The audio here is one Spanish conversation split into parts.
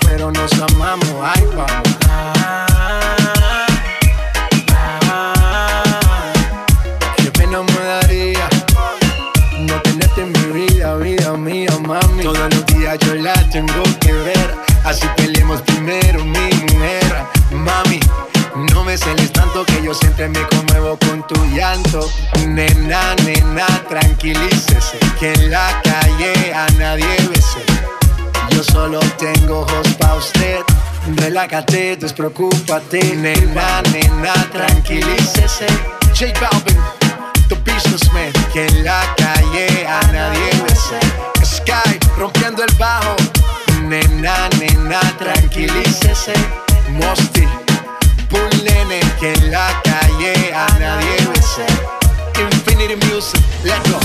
pero nos amamos. Ay, vamos. Qué pena me daría no tenerte en mi vida, vida mía, mami. Todos los días yo la tengo que ver. Así peleemos primero, mi mujer. Mami, no me celes tanto que yo siempre me conmuevo con tu llanto. Relájate, despreocúpate. Nena, nena, tranquilícese. J Balvin, the businessman. Que en la calle a nadie bese. Sky, rompiendo el bajo. Nena, nena, tranquilícese. Mosty, Bull nene, que en la calle a nadie bese. Infinity Music, let's go.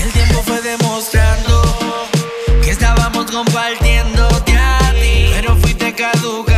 El tiempo fue demostrando que estábamos ti, pero fuiste caducando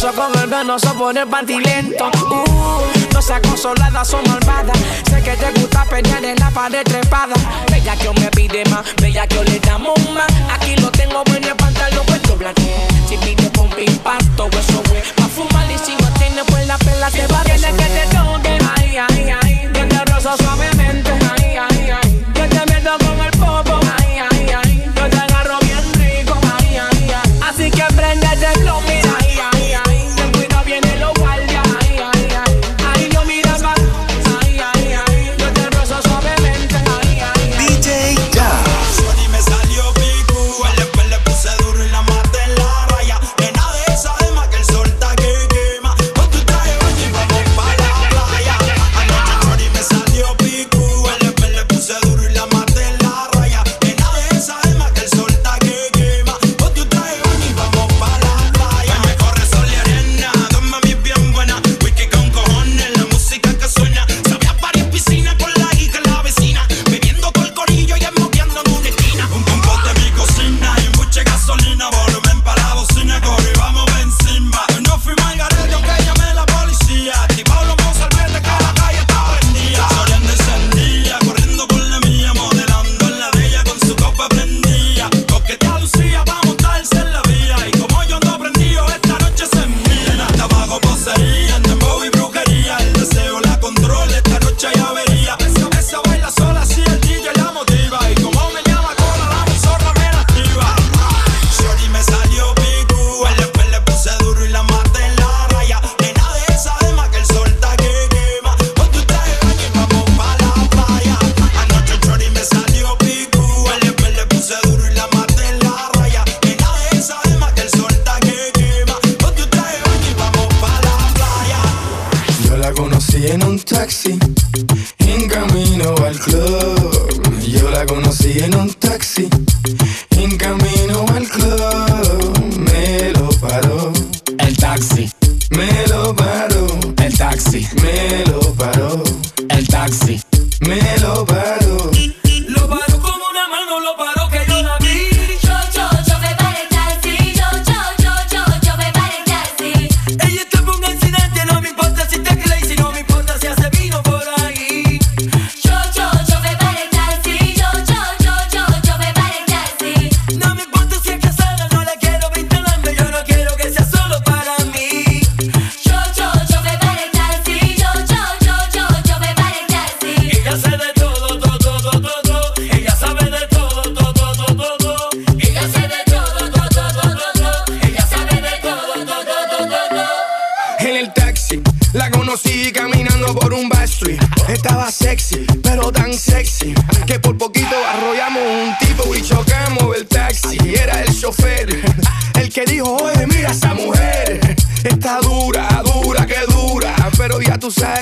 Celoso con el venoso por el pantilento. Uh, no seas consolada, son malvada. Sé que te gusta pelear en la pared trepada. Bella que yo me pide más, bella que yo le damos más. Aquí lo tengo bueno el pantalón, pues doblate. Si pide pompa impacto, eso güey. Pa' fumar y si no tiene pues la pela se va. Tienes que te toque, ay, ay, ay. Bien rosa suave.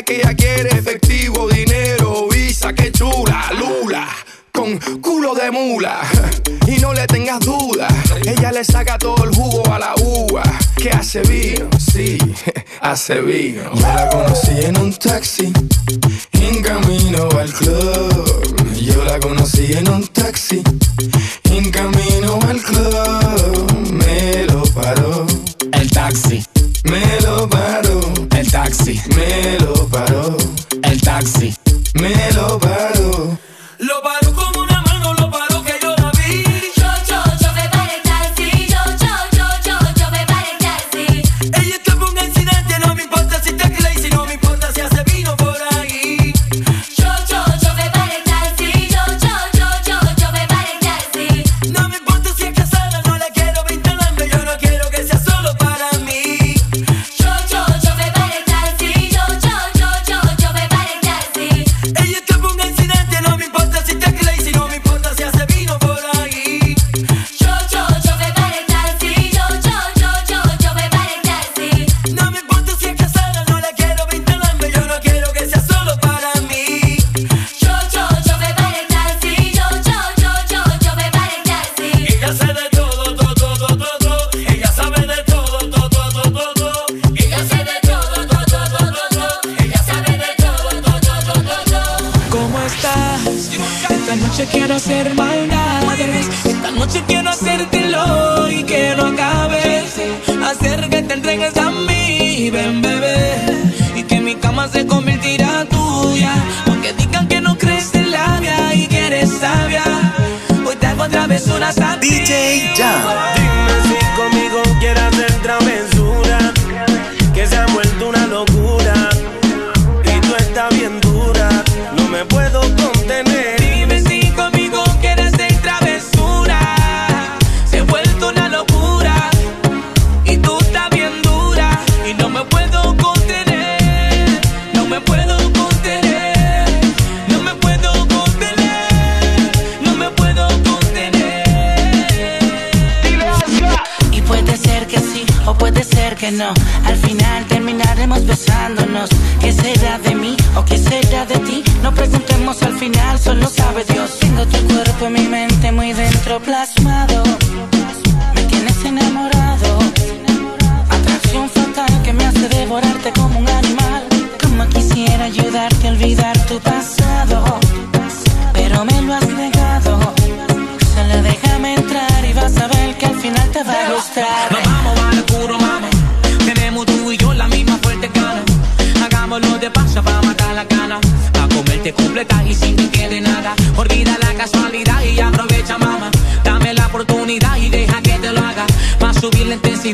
que ella quiere efectivo, dinero, visa, que chula, lula, con culo de mula. Y no le tengas duda, ella le saca todo el jugo a la uva. Que hace vino, sí, hace vino. Me la conocí en un taxi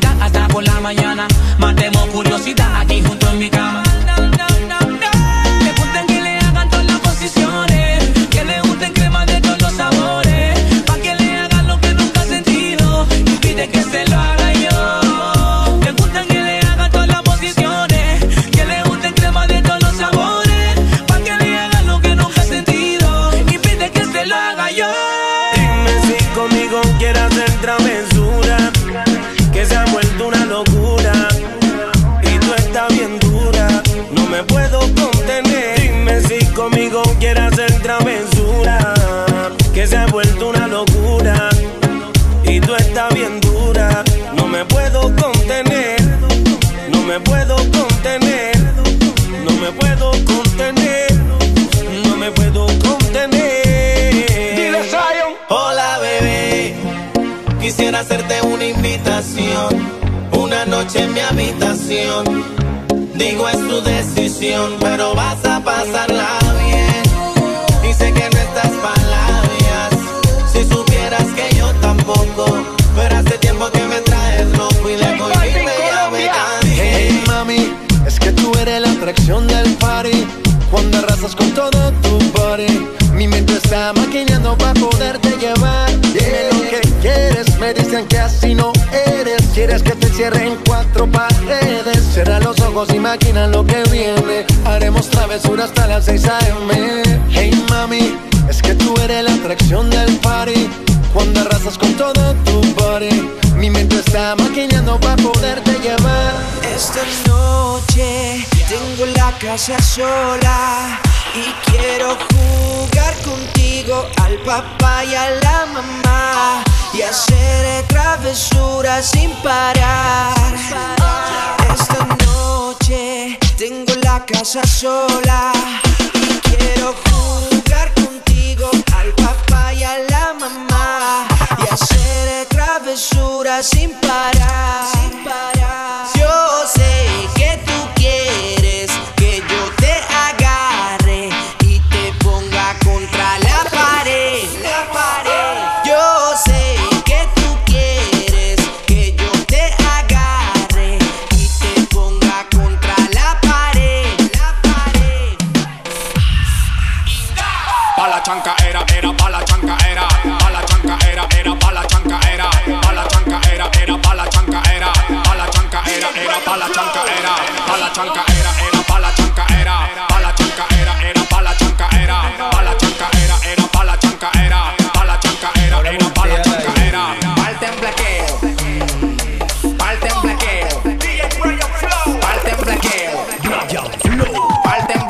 necesidad distracción del party. Cuando arrasas con todo tu body. Mi mente está maquinando para poderte llevar. Dime lo que quieres, me dicen que así no eres. Quieres que te cierren cuatro paredes. Cierra los ojos, imagina lo que viene. Haremos travesura hasta las 6 a.m. Hey mami, es que tú eres la atracción del party. Cuando arrasas con todo tu body. Mi mente está maquinando para poderte llamar. Esta noche tengo la casa sola y quiero jugar contigo al papá y a la mamá y hacer travesuras sin parar. Esta noche tengo la casa sola y quiero jugar contigo al papá. travesura. Sin parar. chanca era, era pa' la chanca era, pa' la chanca era, era pa' la chanca era, pa' la chanca era, era pa' la chanca era, pa' la chanca era, era pa' la chanca era. Parte en blaqueo, parte en blaqueo, parte en parte en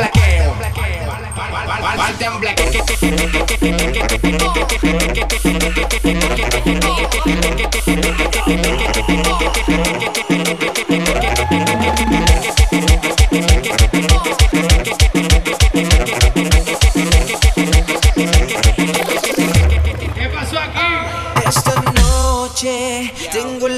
parte.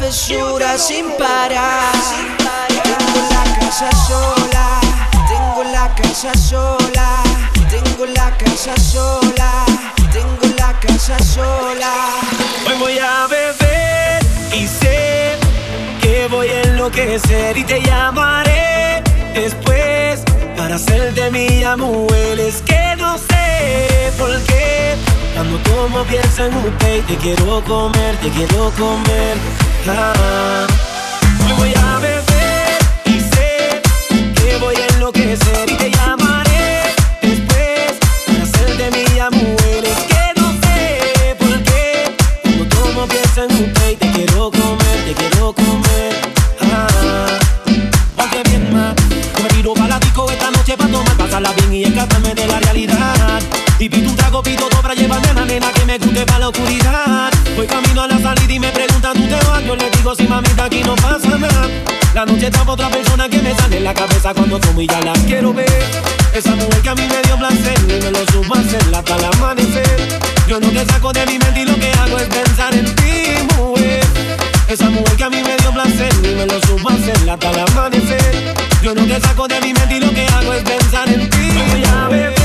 hacer travesuras sin parar. Tengo la casa sola, tengo la casa sola, tengo la casa sola, tengo la casa sola. Hoy voy a beber y sé que voy a enloquecer y te llamaré después para hacerte mi mujer. Es que no sé por qué cuando tomo pienso en usted y te quiero comer, te quiero comer. Ah. Hoy voy a beber y sé que voy a enloquecer y te llamaré después para hacerte mi mujer. Que no sé por qué cuando tomo pienso en usted y te quiero comer, te quiero comer. Ah. Bien más, me tiro para esta noche para tomar, pasarla bien y escaparme de la realidad. Y pido un trago, pido dos para llevarme a la nena que me guste para la oscuridad. Voy camino a la salida y me preguntan, ¿tú te sí, mamita, aquí no pasa nada. La noche está otra persona que me sale en la cabeza cuando tomo y ya la quiero ver. Esa mujer que a mí me dio placer y me lo supo hacer hasta el amanecer. Yo no te saco de mi mente y lo que hago es pensar en ti, mujer. Esa mujer que a mí me dio placer y me lo supo hacer hasta el amanecer. Yo no te saco de mi mente y lo que hago es pensar en ti. Voy a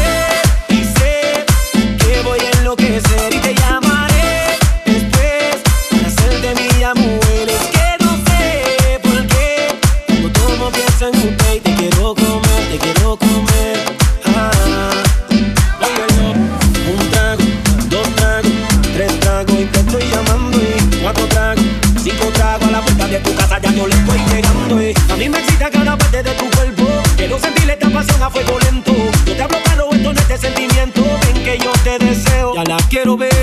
a fuego. Yo te hablo claro, esto no es de sentimiento, ven que yo te deseo, ya la quiero ver.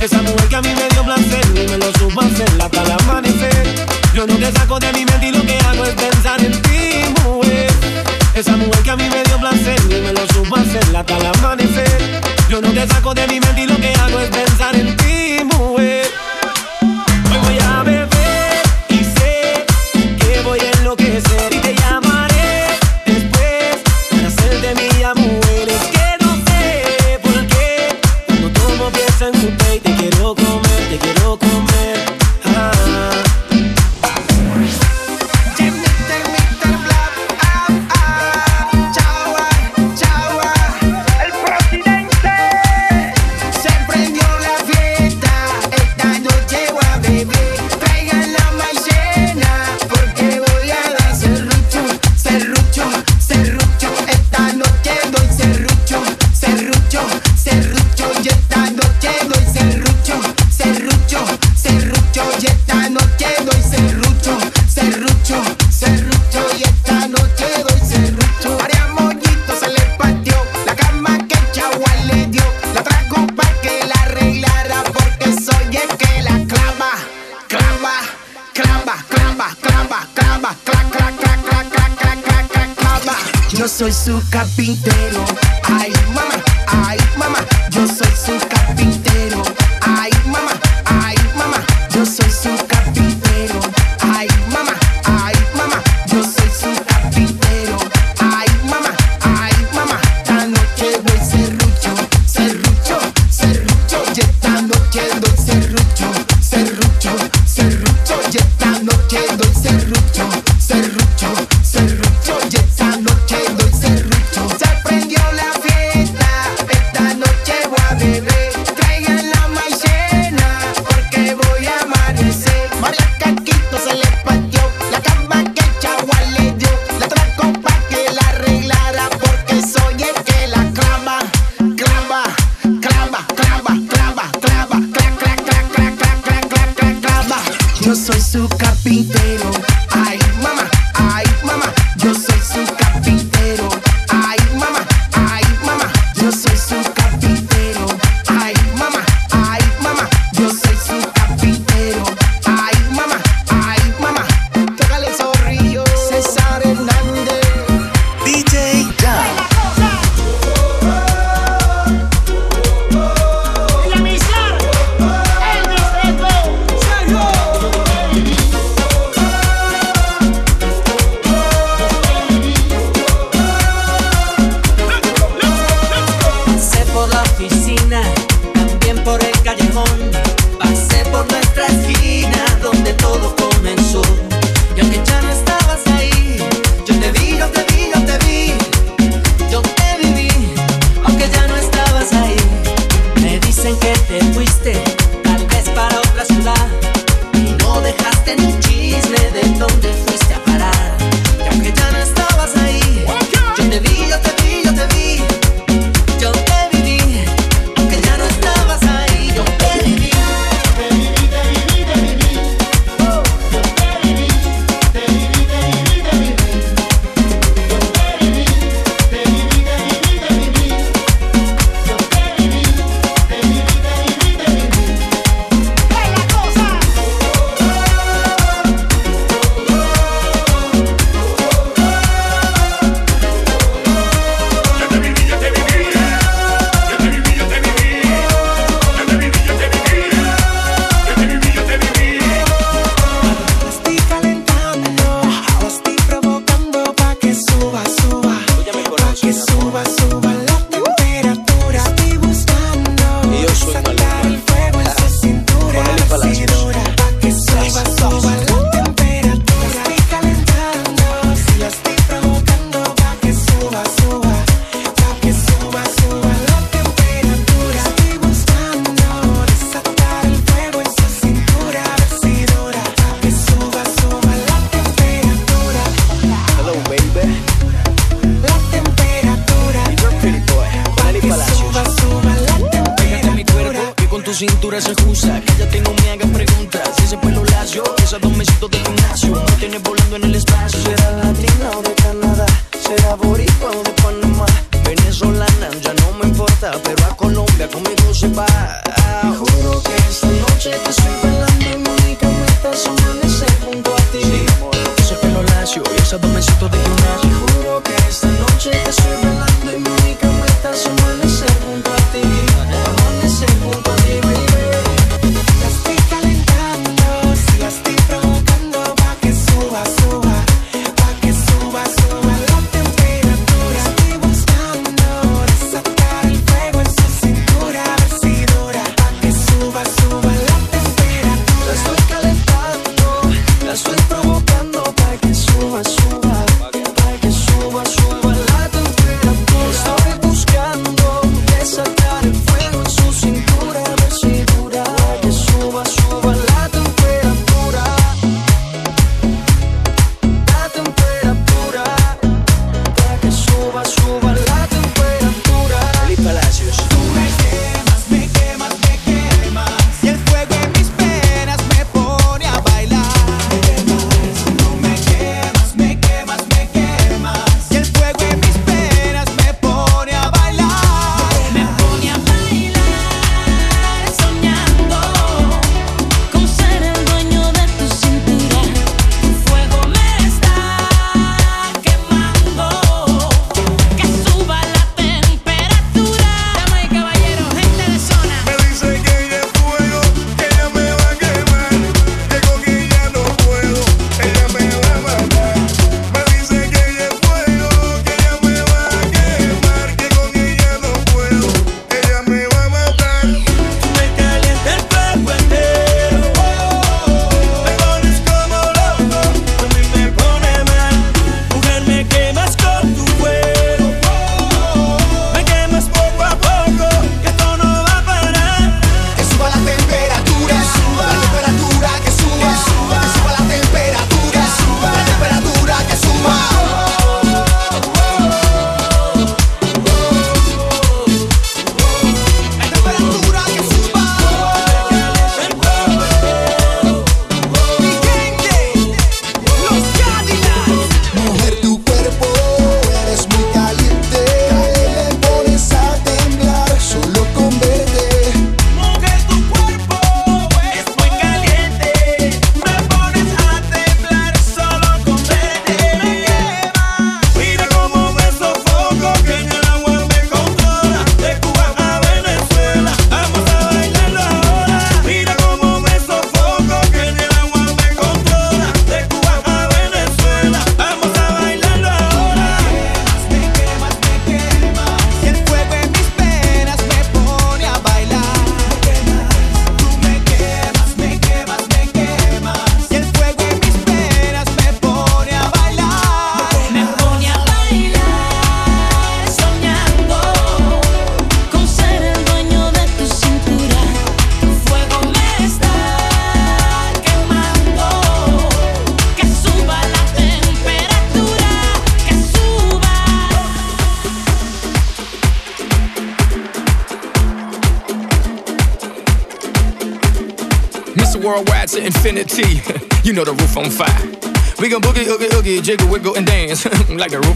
Esa mujer que a mí me dio placer y me lo supo hacer hasta el amanecer. Yo no te saco de mi mente y lo que hago es pensar en ti, mujer. Esa mujer que a mí me dio placer y me lo supo hacer hasta el amanecer. Yo no te saco de mi mente y Yo soy su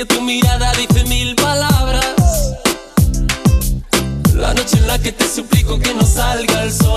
que tu mirada dice mil palabras. La noche en la que te suplico que no salga el sol.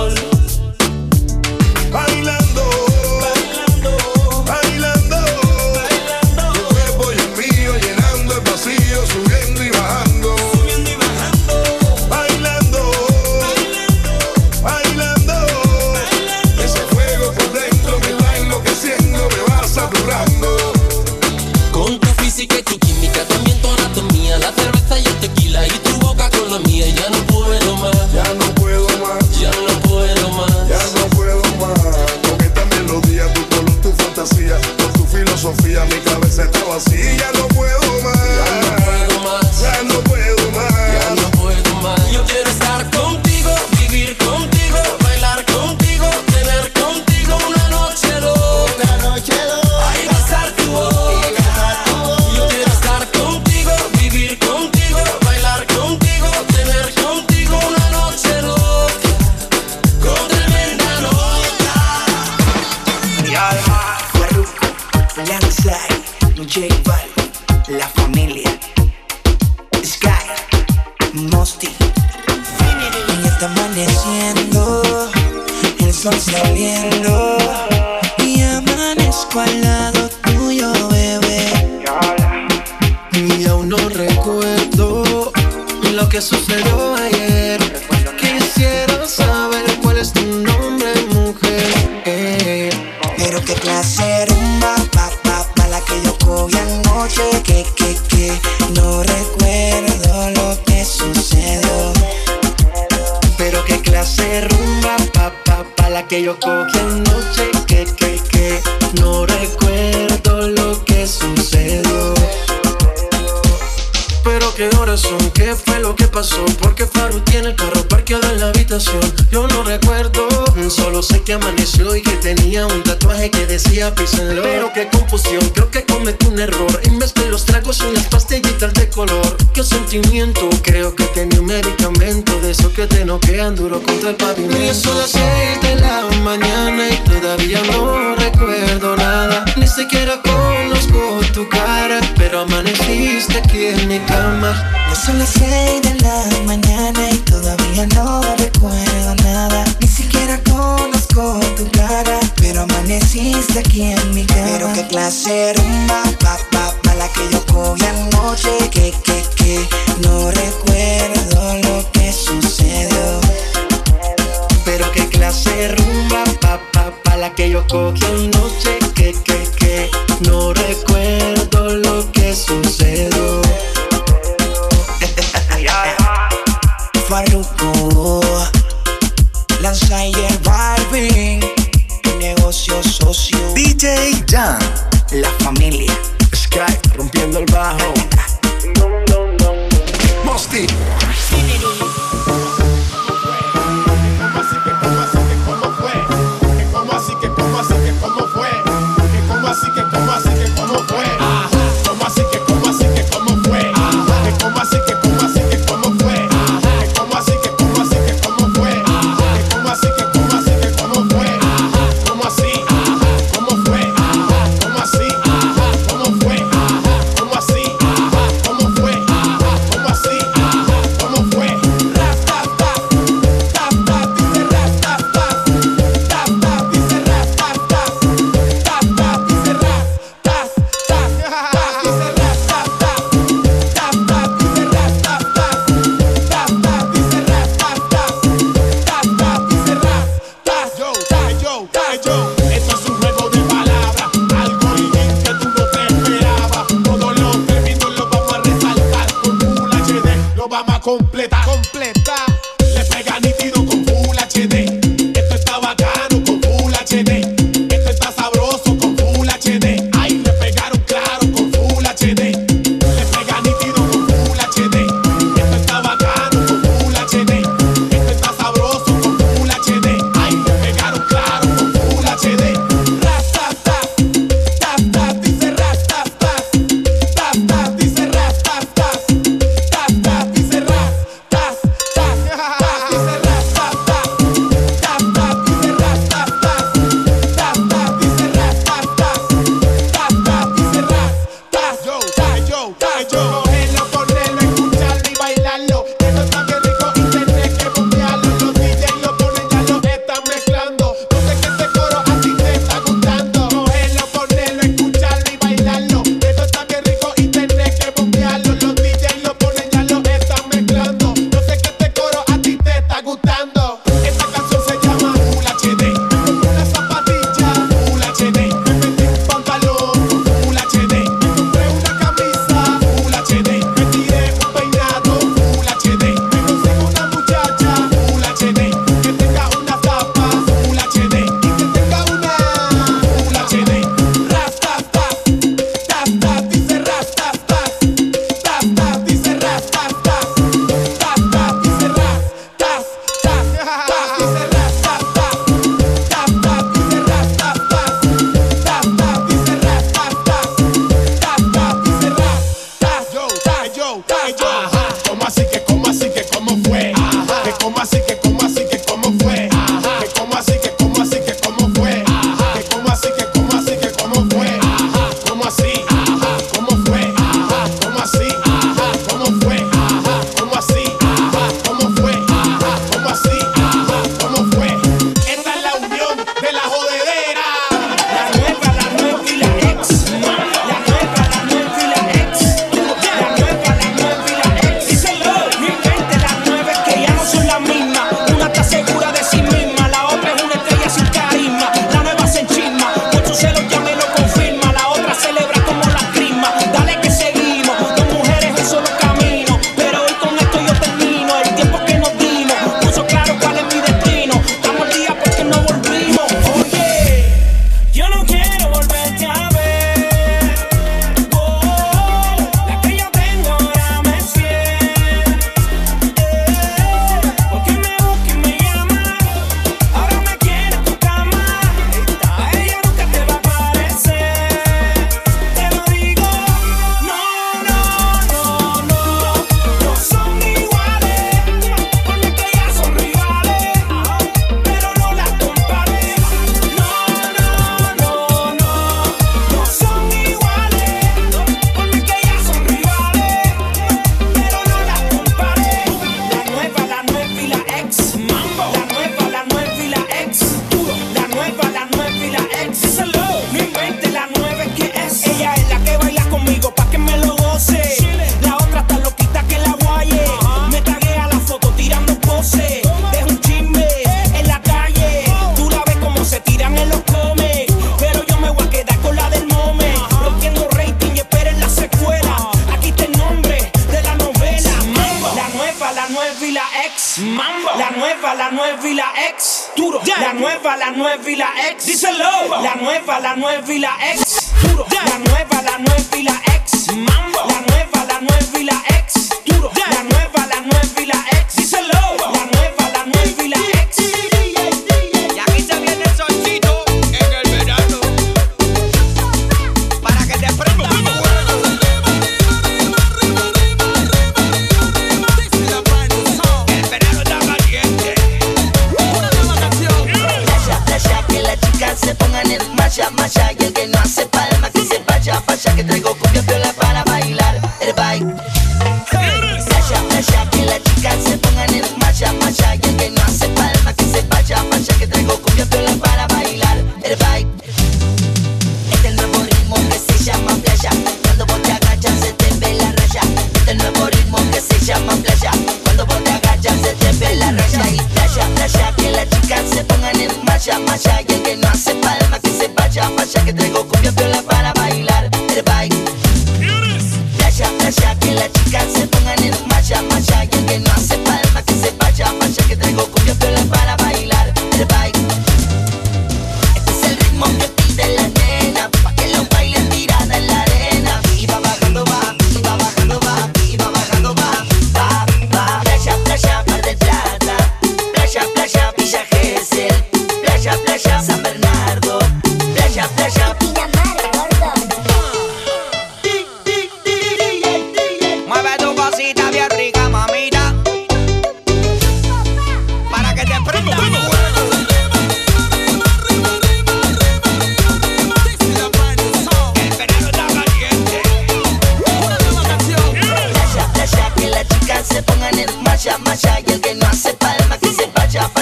clase rumba, pa, pa, la que yo cogí anoche, que, que, que, no recuerdo lo que sucedió. Pero qué clase rumba, pa, pa, pa, la que yo cogí anoche, que, que, que, no recuerdo lo que sucedió. Pero qué horas son, qué fue lo que pasó, porque Faru tiene el carro parqueado en la habitación. Yo no recuerdo, solo sé que amaneció y que tenía un decía písenlo Pero qué confusión, creo que cometí un error. En vez los tragos son las pastillitas de color. Qué sentimiento, creo que tenía un medicamento De eso que te noquean duro contra el pavimento. Y son las seis de la mañana y todavía no recuerdo nada. Ni siquiera conozco tu cara Pero amaneciste aquí en mi cama. Ya son las seis de la mañana y todavía no Pero qué clase rumba, pa, pa, pa, la que yo cogí anoche. Que, que, que, no recuerdo lo que sucedió. Pero qué clase rumba, pa, pa, pa, la que yo cogí anoche.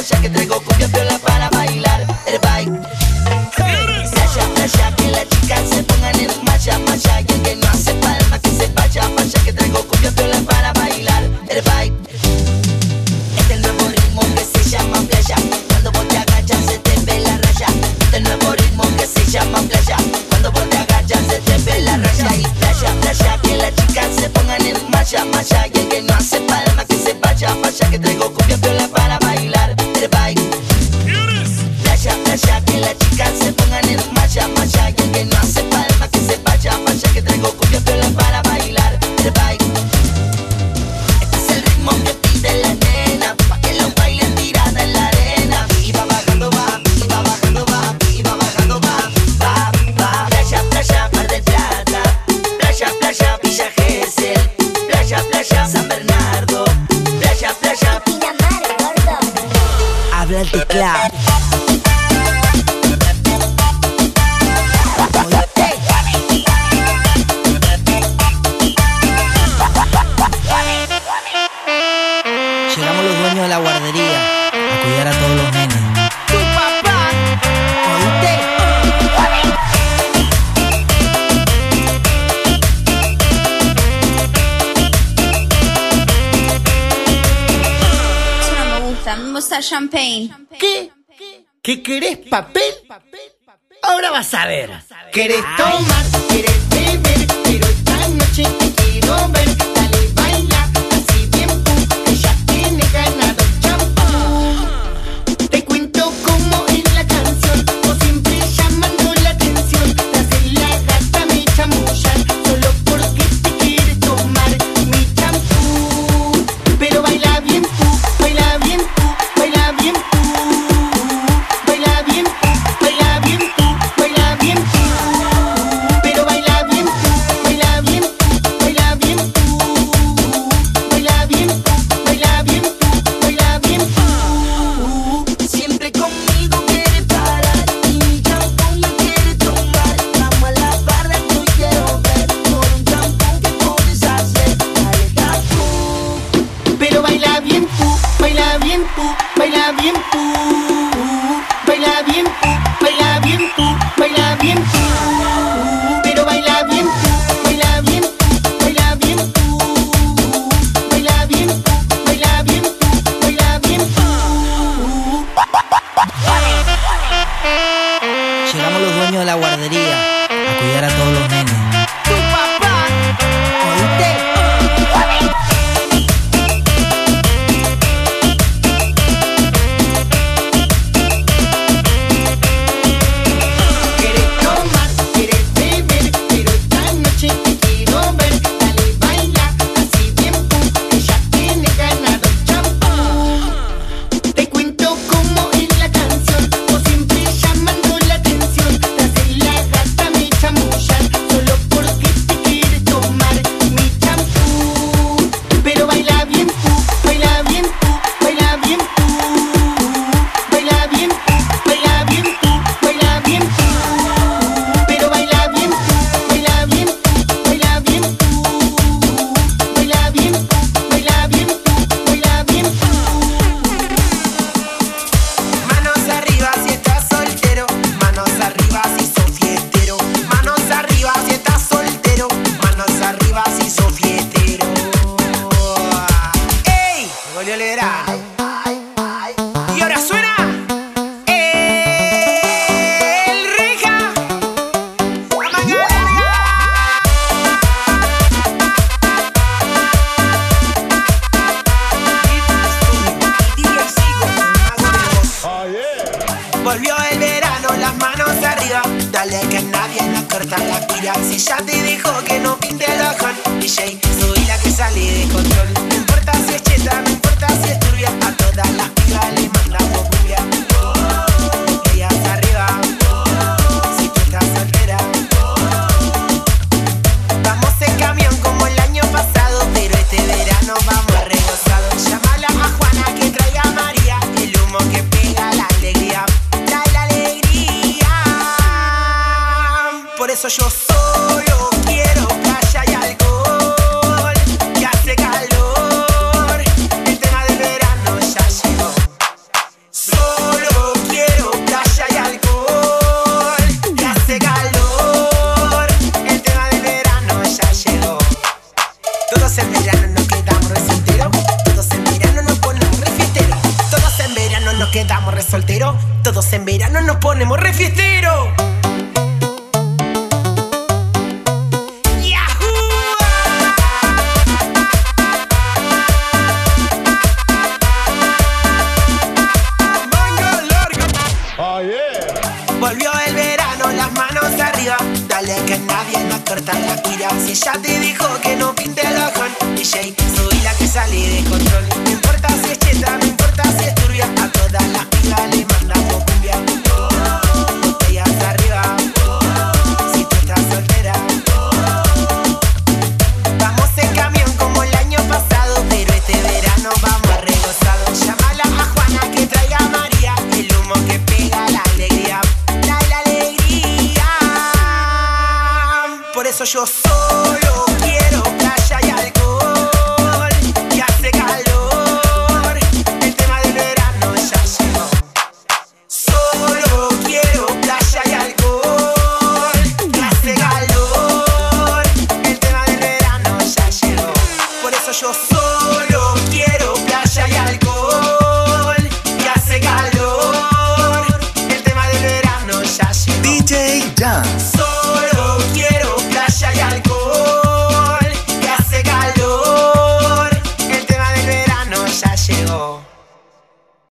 Se vaya, vaya Que traigo